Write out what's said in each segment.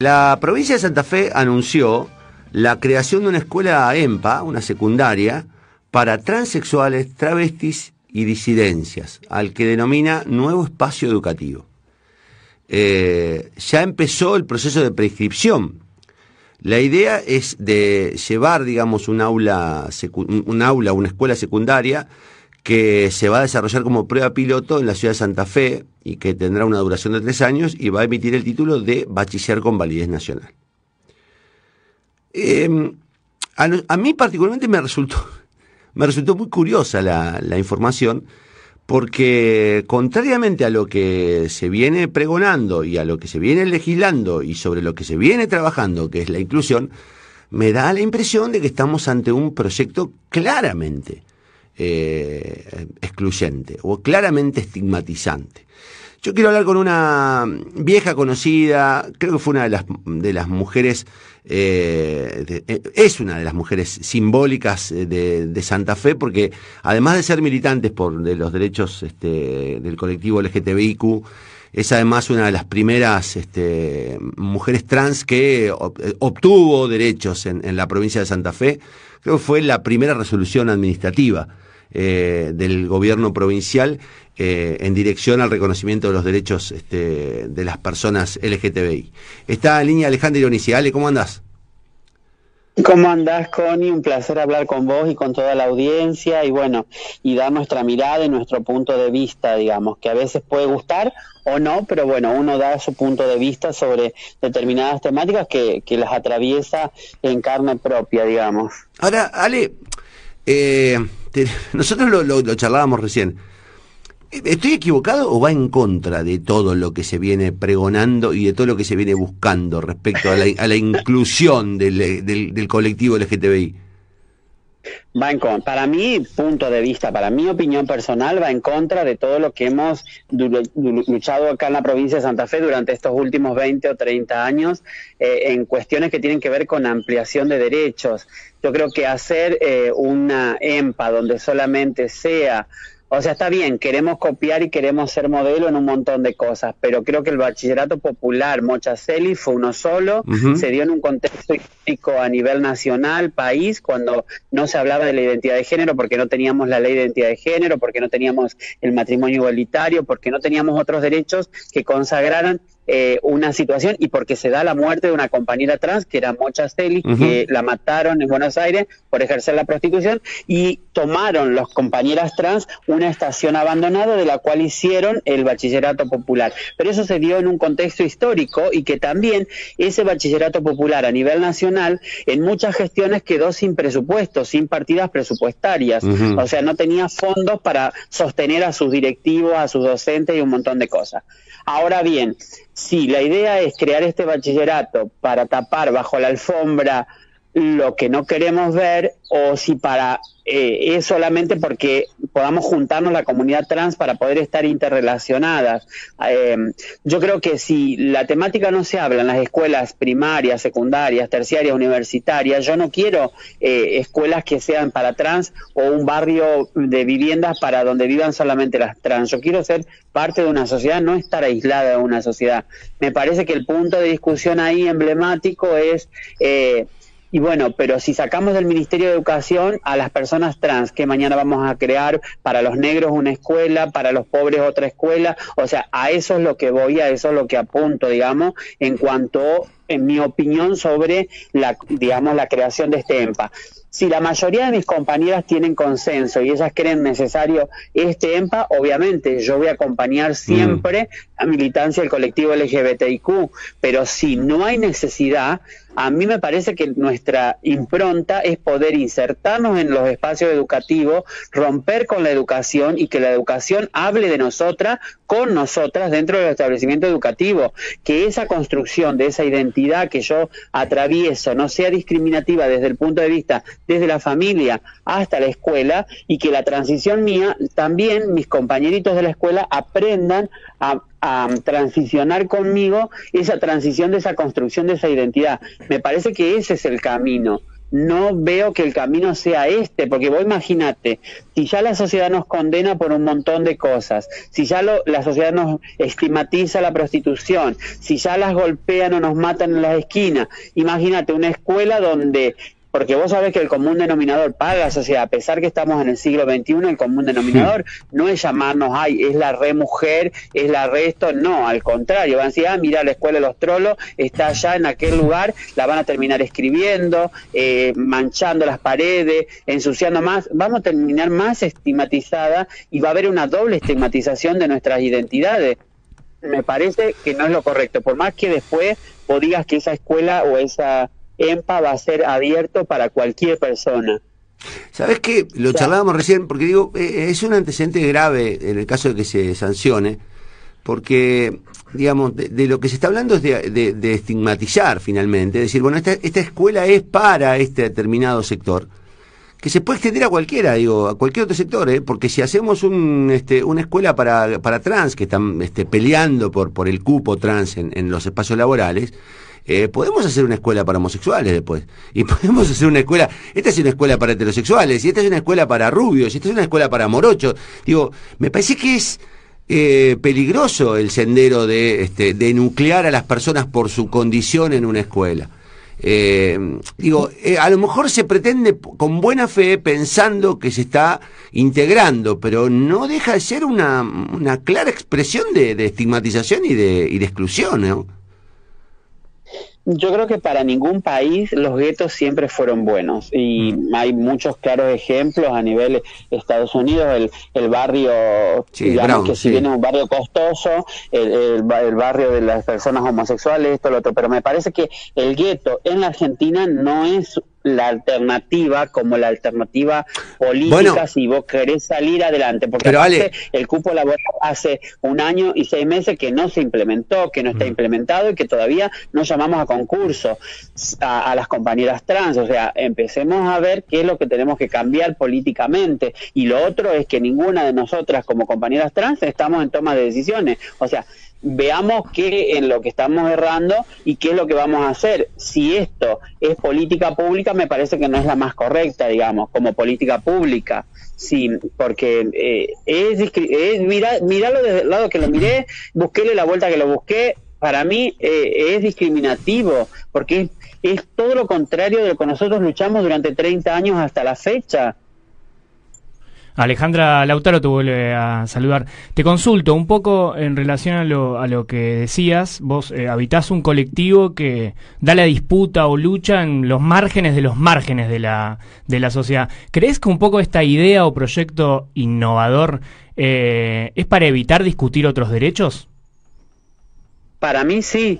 La provincia de Santa Fe anunció la creación de una escuela EMPA, una secundaria, para transexuales, travestis y disidencias, al que denomina Nuevo Espacio Educativo. Eh, ya empezó el proceso de prescripción. La idea es de llevar, digamos, un aula, un aula, una escuela secundaria que se va a desarrollar como prueba piloto en la ciudad de Santa Fe y que tendrá una duración de tres años y va a emitir el título de bachiller con validez nacional. Em, a, mí particularmente me resultó, me resultó muy curiosa la, la información porque contrariamente a lo que se viene pregonando y a lo que se viene legislando y sobre lo que se viene trabajando, que es la inclusión, me da la impresión de que estamos ante un proyecto claramente eh, excluyente o claramente estigmatizante. Yo quiero hablar con una vieja conocida, creo que fue una de las, de las mujeres, eh, eh, es una de las mujeres simbólicas de, Santa Fe, porque además de ser militantes por de los derechos este, del colectivo LGTBIQ, es además una de las primeras este, mujeres trans que obtuvo derechos en, en la provincia de Santa Fe. Creo que fue la primera resolución administrativa eh, del gobierno provincial eh, en dirección al reconocimiento de los derechos este, de las personas LGTBI. Está en línea Alejandra Ironisi. Ale, ¿cómo andás? ¿Cómo andás, Connie? Un placer hablar con vos y con toda la audiencia y bueno, y dar nuestra mirada y nuestro punto de vista, digamos, que a veces puede gustar o no, pero bueno, uno da su punto de vista sobre determinadas temáticas que, que las atraviesa en carne propia, digamos. Ahora, Ale, eh, nosotros lo, charlábamos recién. ¿Estoy equivocado o va en contra de todo lo que se viene pregonando y de todo lo que se viene buscando respecto a la, inclusión del, del colectivo LGTBI? Va en contra, para mi punto de vista, para mi opinión personal, va en contra de todo lo que hemos luchado acá en la provincia de Santa Fe durante estos últimos 20 o 30 años eh, en cuestiones que tienen que ver con ampliación de derechos. Yo creo que hacer eh, una EMPA donde solamente sea o sea, está bien, queremos copiar y queremos ser modelo en un montón de cosas, pero creo que el bachillerato popular Mochaceli fue uno solo, se dio en un contexto histórico a nivel nacional, país, cuando no se hablaba de la identidad de género, porque no teníamos la ley de identidad de género, porque no teníamos el matrimonio igualitario, porque no teníamos otros derechos que consagraran eh, una situación y porque se da la muerte de una compañera trans que era Mocha Celi, que la mataron en Buenos Aires por ejercer la prostitución y tomaron los compañeras trans una estación abandonada de la cual hicieron el bachillerato popular. Pero eso se dio en un contexto histórico y que también ese bachillerato popular a nivel nacional en muchas gestiones quedó sin presupuesto, sin partidas presupuestarias. O sea, no tenía fondos para sostener a sus directivos, a sus docentes y un montón de cosas. Ahora bien, si la idea es crear este bachillerato para tapar bajo la alfombra lo que no queremos ver o si para eh, es solamente porque podamos juntarnos la comunidad trans para poder estar interrelacionadas. Eh, yo creo que si la temática no se habla en las escuelas primarias, secundarias, terciarias, universitarias, yo no quiero eh, escuelas que sean para trans o un barrio de viviendas para donde vivan solamente las trans. Yo quiero ser parte de una sociedad, no estar aislada de una sociedad. Me parece que el punto de discusión ahí emblemático es y bueno, pero si sacamos del Ministerio de Educación a las personas trans, que mañana vamos a crear para los negros una escuela, para los pobres otra escuela, o sea, a eso es lo que voy, a eso es lo que apunto, digamos, en cuanto, en mi opinión, sobre la, digamos, la creación de este EMPA. Si la mayoría de mis compañeras tienen consenso y ellas creen necesario este EMPA, obviamente yo voy a acompañar siempre la militancia del colectivo LGBTIQ, pero si no hay necesidad, a mí me parece que nuestra impronta es poder insertarnos en los espacios educativos, romper con la educación y que la educación hable de nosotras con nosotras dentro del establecimiento educativo, que esa construcción de esa identidad que yo atravieso no sea discriminativa desde el punto de vista desde la familia hasta la escuela y que la transición mía también mis compañeritos de la escuela aprendan a a transicionar conmigo esa transición de esa construcción de esa identidad. Me parece que ese es el camino. no veo que el camino sea este, porque vos imagínate, si ya la sociedad nos condena por un montón de cosas, si ya la sociedad nos estigmatiza la prostitución, si ya las golpean o nos matan en las esquinas, imagínate una escuela donde porque vos sabés que el común denominador para la sociedad, a pesar que estamos en el siglo XXI, el común denominador no es llamarnos, ay, es la re mujer, es la re esto, no, al contrario, van a decir, ah, mira, la escuela de los trolos está allá en aquel lugar, la van a terminar escribiendo, eh, manchando las paredes, ensuciando más, vamos a terminar más estigmatizada y va a haber una doble estigmatización de nuestras identidades. Me parece que no es lo correcto, por más que después vos digas que esa escuela o esa EMPA va a ser abierto para cualquier persona. ¿Sabes qué? Lo charlábamos recién, porque digo, eh, es un antecedente grave en el caso de que se sancione, porque, digamos, de, lo que se está hablando es de, estigmatizar finalmente, es decir, bueno, esta, esta escuela es para este determinado sector, que se puede extender a cualquiera, digo, a cualquier otro sector, ¿eh? porque si hacemos un, este, una escuela para, para trans, que están este, peleando por, por el cupo trans en, en los espacios laborales, eh, podemos hacer una escuela para homosexuales después. Y podemos hacer una escuela. Esta es una escuela para heterosexuales. Y esta es una escuela para rubios. Y esta es una escuela para morochos. Digo, me parece que es. Eh, peligroso el sendero de, este, de nuclear a las personas por su condición en una escuela. Eh, digo, a lo mejor se pretende con buena fe pensando que se está integrando, pero no deja de ser una, una clara expresión de, de estigmatización y de, y de exclusión, ¿no? Yo creo que para ningún país los guetos siempre fueron buenos y mm. hay muchos claros ejemplos a nivel Estados Unidos, el, el barrio, digamos que si bien es un barrio costoso, el, el, barrio de las personas homosexuales, esto, lo otro, pero me parece que el gueto en la Argentina no es la alternativa como la alternativa política si vos querés salir adelante. Porque el cupo laboral hace un año y seis meses que no se implementó, que no está mm. implementado y que todavía no llamamos a concurso a, las compañeras trans. O sea, empecemos a ver qué es lo que tenemos que cambiar políticamente. Y lo otro es que ninguna de nosotras como compañeras trans estamos en toma de decisiones. O sea, veamos qué en lo que estamos errando y qué es lo que vamos a hacer. Si esto es política pública, me parece que no es la más correcta, digamos, como política pública. Sí, porque eh, es, es mira, mirarlo desde el lado que lo miré, busquéle la vuelta que lo busqué, para mí eh, es discriminativo, porque es, es todo lo contrario de lo que nosotros luchamos durante 30 años hasta la fecha. Alejandra Lautaro te vuelve a saludar. Te consulto un poco en relación a lo, a lo que decías. Vos eh, habitás un colectivo que da la disputa o lucha en los márgenes de los márgenes de la, de la sociedad. ¿Crees que un poco esta idea o proyecto innovador eh, es para evitar discutir otros derechos? Para mí sí,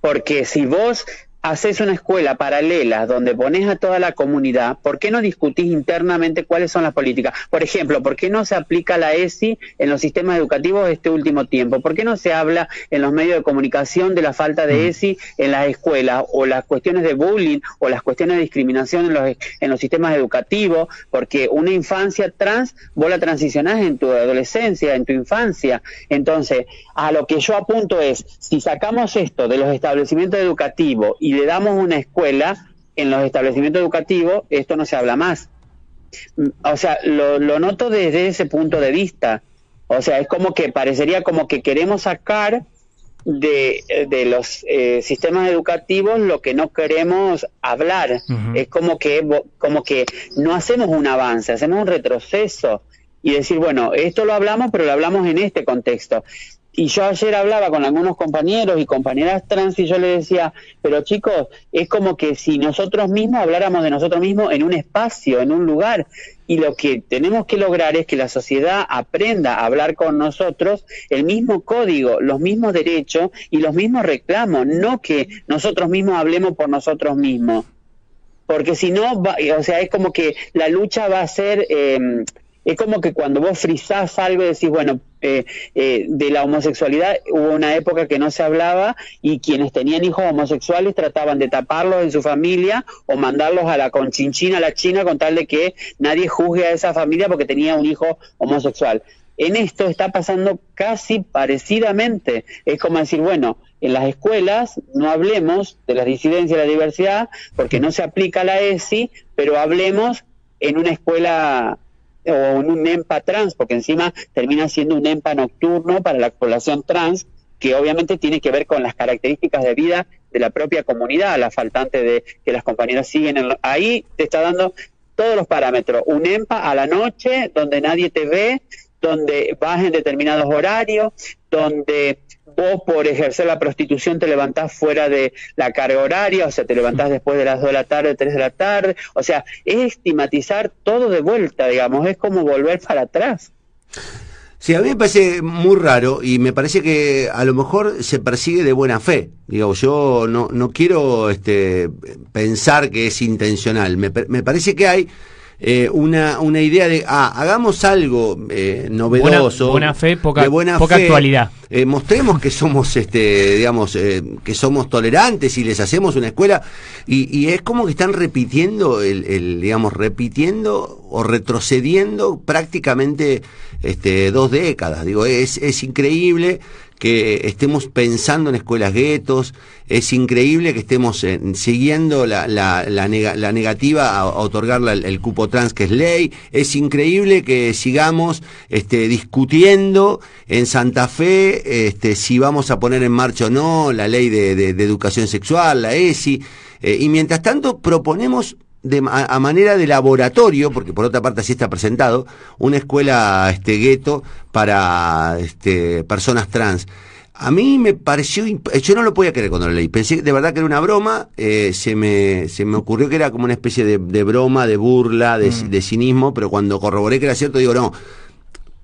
porque si vos haces una escuela paralela donde pones a toda la comunidad, ¿por qué no discutís internamente cuáles son las políticas? Por ejemplo, ¿por qué no se aplica la ESI en los sistemas educativos este último tiempo? ¿Por qué no se habla en los medios de comunicación de la falta de mm. ESI en las escuelas o las cuestiones de bullying o las cuestiones de discriminación en los, en los sistemas educativos? Porque una infancia trans, vos la transicionás en tu adolescencia, en tu infancia. Entonces, a lo que yo apunto es, si sacamos esto de los establecimientos educativos y le damos una escuela en los establecimientos educativos, esto no se habla más. O sea, lo, noto desde ese punto de vista. O sea, es como que parecería como que queremos sacar de, de los eh, sistemas educativos lo que no queremos hablar. Es como que, como que no hacemos un avance, hacemos un retroceso y decir, bueno, esto lo hablamos, pero lo hablamos en este contexto. Y yo ayer hablaba con algunos compañeros y compañeras trans y yo les decía, pero chicos, es como que si nosotros mismos habláramos de nosotros mismos en un espacio, en un lugar, y lo que tenemos que lograr es que la sociedad aprenda a hablar con nosotros el mismo código, los mismos derechos y los mismos reclamos, no que nosotros mismos hablemos por nosotros mismos. Porque si no, o sea, es como que la lucha va a ser... Eh, es como que cuando vos frizás algo decís, bueno, eh, eh, de la homosexualidad hubo una época que no se hablaba y quienes tenían hijos homosexuales trataban de taparlos en su familia o mandarlos a la conchinchina, a la China, con tal de que nadie juzgue a esa familia porque tenía un hijo homosexual. En esto está pasando casi parecidamente. Es como decir, bueno, en las escuelas no hablemos de la disidencia y la diversidad, porque no se aplica la ESI, pero hablemos en una escuela o en un EMPA trans, porque encima termina siendo un EMPA nocturno para la población trans, que obviamente tiene que ver con las características de vida de la propia comunidad, la faltante de que las compañeras siguen ahí te está dando todos los parámetros, un EMPA a la noche donde nadie te ve, donde vas en determinados horarios, donde vos por ejercer la prostitución te levantás fuera de la carga horaria, o sea, te levantás después de las 2 de la tarde, 3 de la tarde, o sea, es estigmatizar todo de vuelta, digamos, es como volver para atrás. Sí, a mí me parece muy raro y me parece que a lo mejor se persigue de buena fe. Digo, yo no, no quiero este, pensar que es intencional. Me, me parece que hay eh, una, una idea de, ah, hagamos algo eh, novedoso. Buena, fe, poca, poca actualidad. Eh, mostremos que somos, este, digamos, que somos tolerantes y les hacemos una escuela. Y, y es como que están repitiendo, el, el, digamos, repitiendo o retrocediendo prácticamente este, dos décadas. Digo, es, es increíble que estemos pensando en escuelas guetos, es increíble que estemos eh, siguiendo la, la, la, negativa a, otorgar el, cupo trans que es ley, es increíble que sigamos este, discutiendo en Santa Fe este, si vamos a poner en marcha o no la ley de, de, educación sexual, la ESI, eh, y mientras tanto proponemos de, a, manera de laboratorio, porque por otra parte así está presentado, una escuela este gueto para este, personas trans. A mí me pareció, yo no lo podía creer cuando lo leí, pensé de verdad que era una broma, eh, se, me, se me ocurrió que era como una especie de, broma, de burla, de, mm. de, cinismo, pero cuando corroboré que era cierto, digo, no,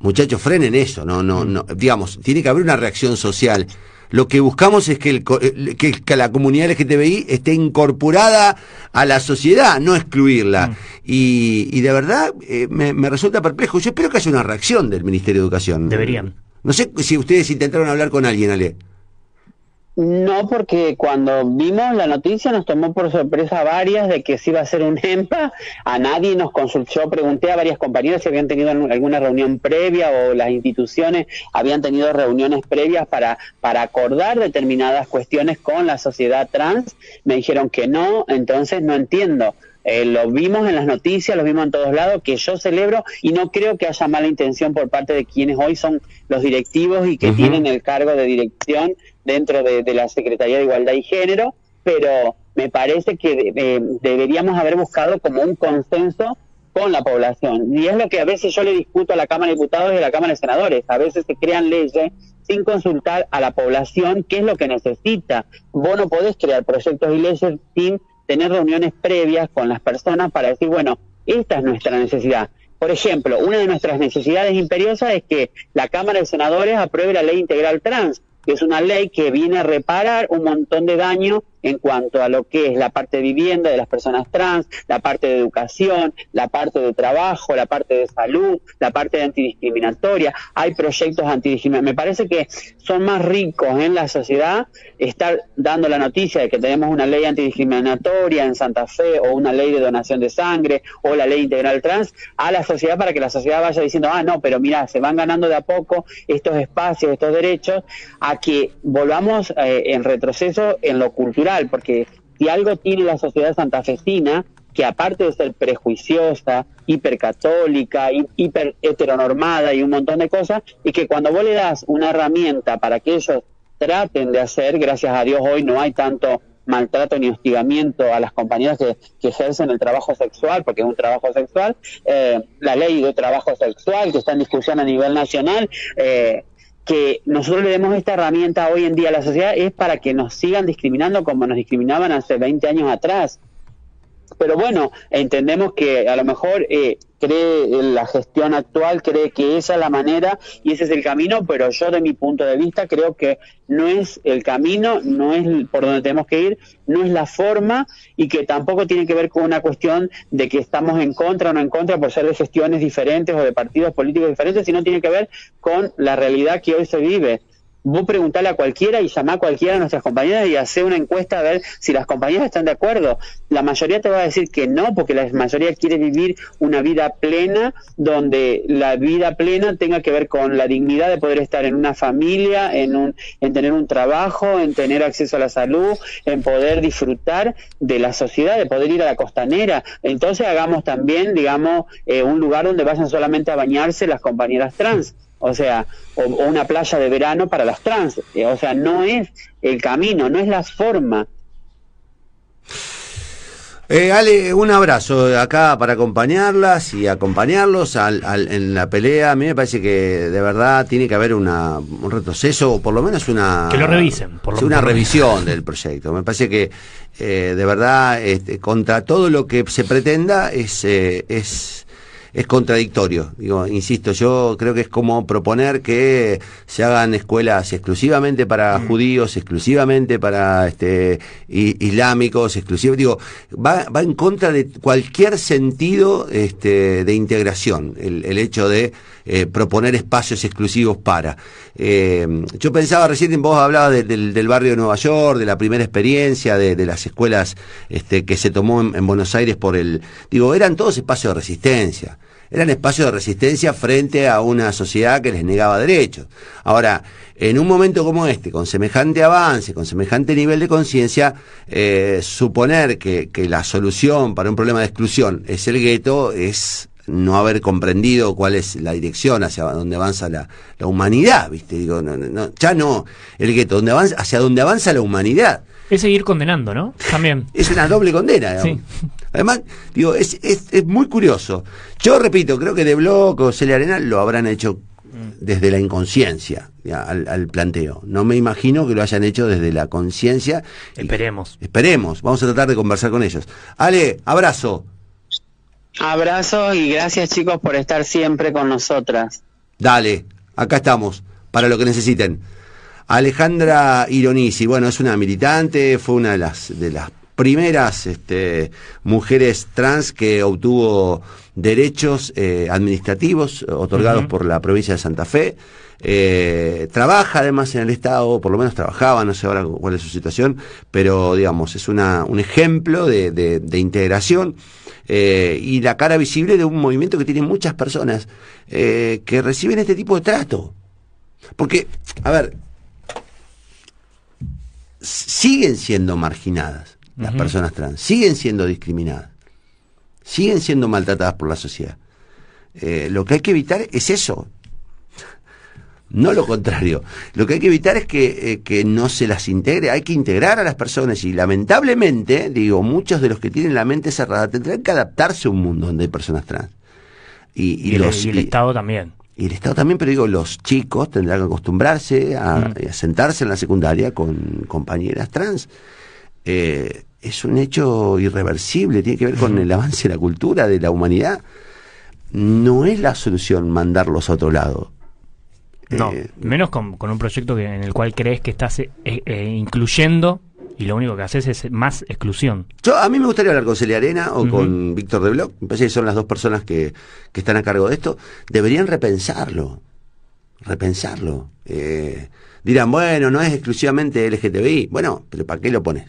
muchachos, frenen eso, no, no, no, digamos, tiene que haber una reacción social lo que buscamos es que, el, eh, que, la comunidad LGTBI esté incorporada a la sociedad, no excluirla. Mm. Y, y, de verdad eh, me, me, resulta perplejo. Yo espero que haya una reacción del Ministerio de Educación. Deberían. No sé si ustedes intentaron hablar con alguien, Ale. No, porque cuando vimos la noticia nos tomó por sorpresa varias de que se iba a ser un EMPA. A nadie nos consultó. Pregunté a varias compañeras si habían tenido alguna reunión previa o las instituciones habían tenido reuniones previas para, para acordar determinadas cuestiones con la sociedad trans. Me dijeron que no, entonces no entiendo. Eh, lo vimos en las noticias, lo vimos en todos lados, que yo celebro y no creo que haya mala intención por parte de quienes hoy son los directivos y que tienen el cargo de dirección dentro de, la Secretaría de Igualdad y Género, pero me parece que eh, deberíamos haber buscado como un consenso con la población. Y es lo que a veces yo le discuto a la Cámara de Diputados y a la Cámara de Senadores. A veces se crean leyes sin consultar a la población qué es lo que necesita. Vos no podés crear proyectos y leyes sin tener reuniones previas con las personas para decir, bueno, esta es nuestra necesidad. Por ejemplo, una de nuestras necesidades imperiosas es que la Cámara de Senadores apruebe la ley integral trans, que es una ley que viene a reparar un montón de daño en cuanto a lo que es la parte de vivienda de las personas trans, la parte de educación, la parte de trabajo, la parte de salud, la parte de antidiscriminatoria. Hay proyectos antidiscriminatorios. Me parece que son más ricos en la sociedad estar dando la noticia de que tenemos una ley antidiscriminatoria en Santa Fe o una ley de donación de sangre o la ley integral trans a la sociedad para que la sociedad vaya diciendo, ah, no, pero mira, se van ganando de a poco estos espacios, estos derechos, a que volvamos eh, en retroceso en lo cultural porque si algo tiene la sociedad santafesina, que aparte de ser prejuiciosa, hipercatólica, hiper heteronormada y un montón de cosas, y que cuando vos le das una herramienta para que ellos traten de hacer, gracias a Dios hoy no hay tanto maltrato ni hostigamiento a las compañeras que, ejercen el trabajo sexual, porque es un trabajo sexual, eh, la ley de trabajo sexual que está en discusión a nivel nacional, eh, que nosotros le demos esta herramienta hoy en día a la sociedad es para que nos sigan discriminando como nos discriminaban hace 20 años atrás. Pero bueno, entendemos que a lo mejor eh, cree la gestión actual, cree que esa es la manera y ese es el camino, pero yo de mi punto de vista creo que no es el camino, no es por donde tenemos que ir, no es la forma y que tampoco tiene que ver con una cuestión de que estamos en contra o no en contra por ser de gestiones diferentes o de partidos políticos diferentes, sino tiene que ver con la realidad que hoy se vive vos preguntale a cualquiera y llamá a cualquiera de nuestras compañeras y hacer una encuesta a ver si las compañeras están de acuerdo. La mayoría te va a decir que no, porque la mayoría quiere vivir una vida plena, donde la vida plena tenga que ver con la dignidad de poder estar en una familia, en, un, en tener un trabajo, en tener acceso a la salud, en poder disfrutar de la sociedad, de poder ir a la costanera. Entonces hagamos también, digamos, eh, un lugar donde vayan solamente a bañarse las compañeras trans o sea, o, una playa de verano para las trans, eh, o sea, no es el camino, no es la forma. Eh, Ale, un abrazo acá para acompañarlas y acompañarlos al, en la pelea. A mí me parece que de verdad tiene que haber una, un retroceso o por lo menos una... Que lo revisen. Por una revisión del proyecto. Me parece que eh, de verdad este, contra todo lo que se pretenda es... Eh, es es contradictorio. Digo, insisto, yo creo que es como proponer que se hagan escuelas exclusivamente para mm. judíos, exclusivamente para este islámicos, exclusivamente, digo, va, va en contra de cualquier sentido este, de integración, el, el hecho de eh, proponer espacios exclusivos para. Eh, yo pensaba recién, vos hablabas del, barrio de Nueva York, de la primera experiencia, de, las escuelas este, que se tomó en Buenos Aires por el... Digo, eran todos espacios de resistencia eran espacios de resistencia frente a una sociedad que les negaba derechos. Ahora, en un momento como este, con semejante avance, con semejante nivel de conciencia, eh, suponer que, que, la solución para un problema de exclusión es el gueto es no haber comprendido cuál es la dirección hacia donde avanza la, humanidad, ¿viste? Digo, no, no, ya no el gueto, donde avanza, hacia donde avanza la humanidad. Es seguir condenando, ¿no? También. es una doble condena, digamos. Además, digo, es, es, es, muy curioso. Yo repito, creo que De Bloc o Celia Arena lo habrán hecho desde la inconsciencia al, planteo. No me imagino que lo hayan hecho desde la conciencia. Esperemos. Esperemos. Vamos a tratar de conversar con ellos. Ale, abrazo. Abrazo y gracias chicos por estar siempre con nosotras. Dale, acá estamos, para lo que necesiten. Alejandra Ironisi, bueno, es una militante, fue una de las, de las primeras este, mujeres trans que obtuvo derechos eh, administrativos otorgados por la provincia de Santa Fe. Eh, trabaja además en el Estado, por lo menos trabajaba, no sé ahora cuál es su situación, pero digamos, es una, un ejemplo de, de, integración eh, y la cara visible de un movimiento que tiene muchas personas que reciben este tipo de trato. Porque, a ver, siguen siendo marginadas las personas trans, siguen siendo discriminadas, siguen siendo maltratadas por la sociedad. Eh, lo que hay que evitar es eso, no lo contrario. Lo que hay que evitar es que, eh, que, no se las integre, hay que integrar a las personas y lamentablemente, digo, muchos de los que tienen la mente cerrada tendrán que adaptarse a un mundo donde hay personas trans. Y, los, y el Estado también y el Estado también, pero digo, los chicos tendrán que acostumbrarse a, mm. sentarse en la secundaria con compañeras trans. Eh, es un hecho irreversible, tiene que ver con el avance de la cultura, de la humanidad. No es la solución mandarlos a otro lado. No, eh, menos con, un proyecto que, en el cual crees que estás eh, incluyendo y lo único que haces es más exclusión. Yo, a mí me gustaría hablar con Celia Arena o con Víctor de Bloch, me parece que son las dos personas que, que, están a cargo de esto, deberían repensarlo, repensarlo. Eh, dirán, bueno, no es exclusivamente LGTBI, bueno, pero ¿para qué lo pones?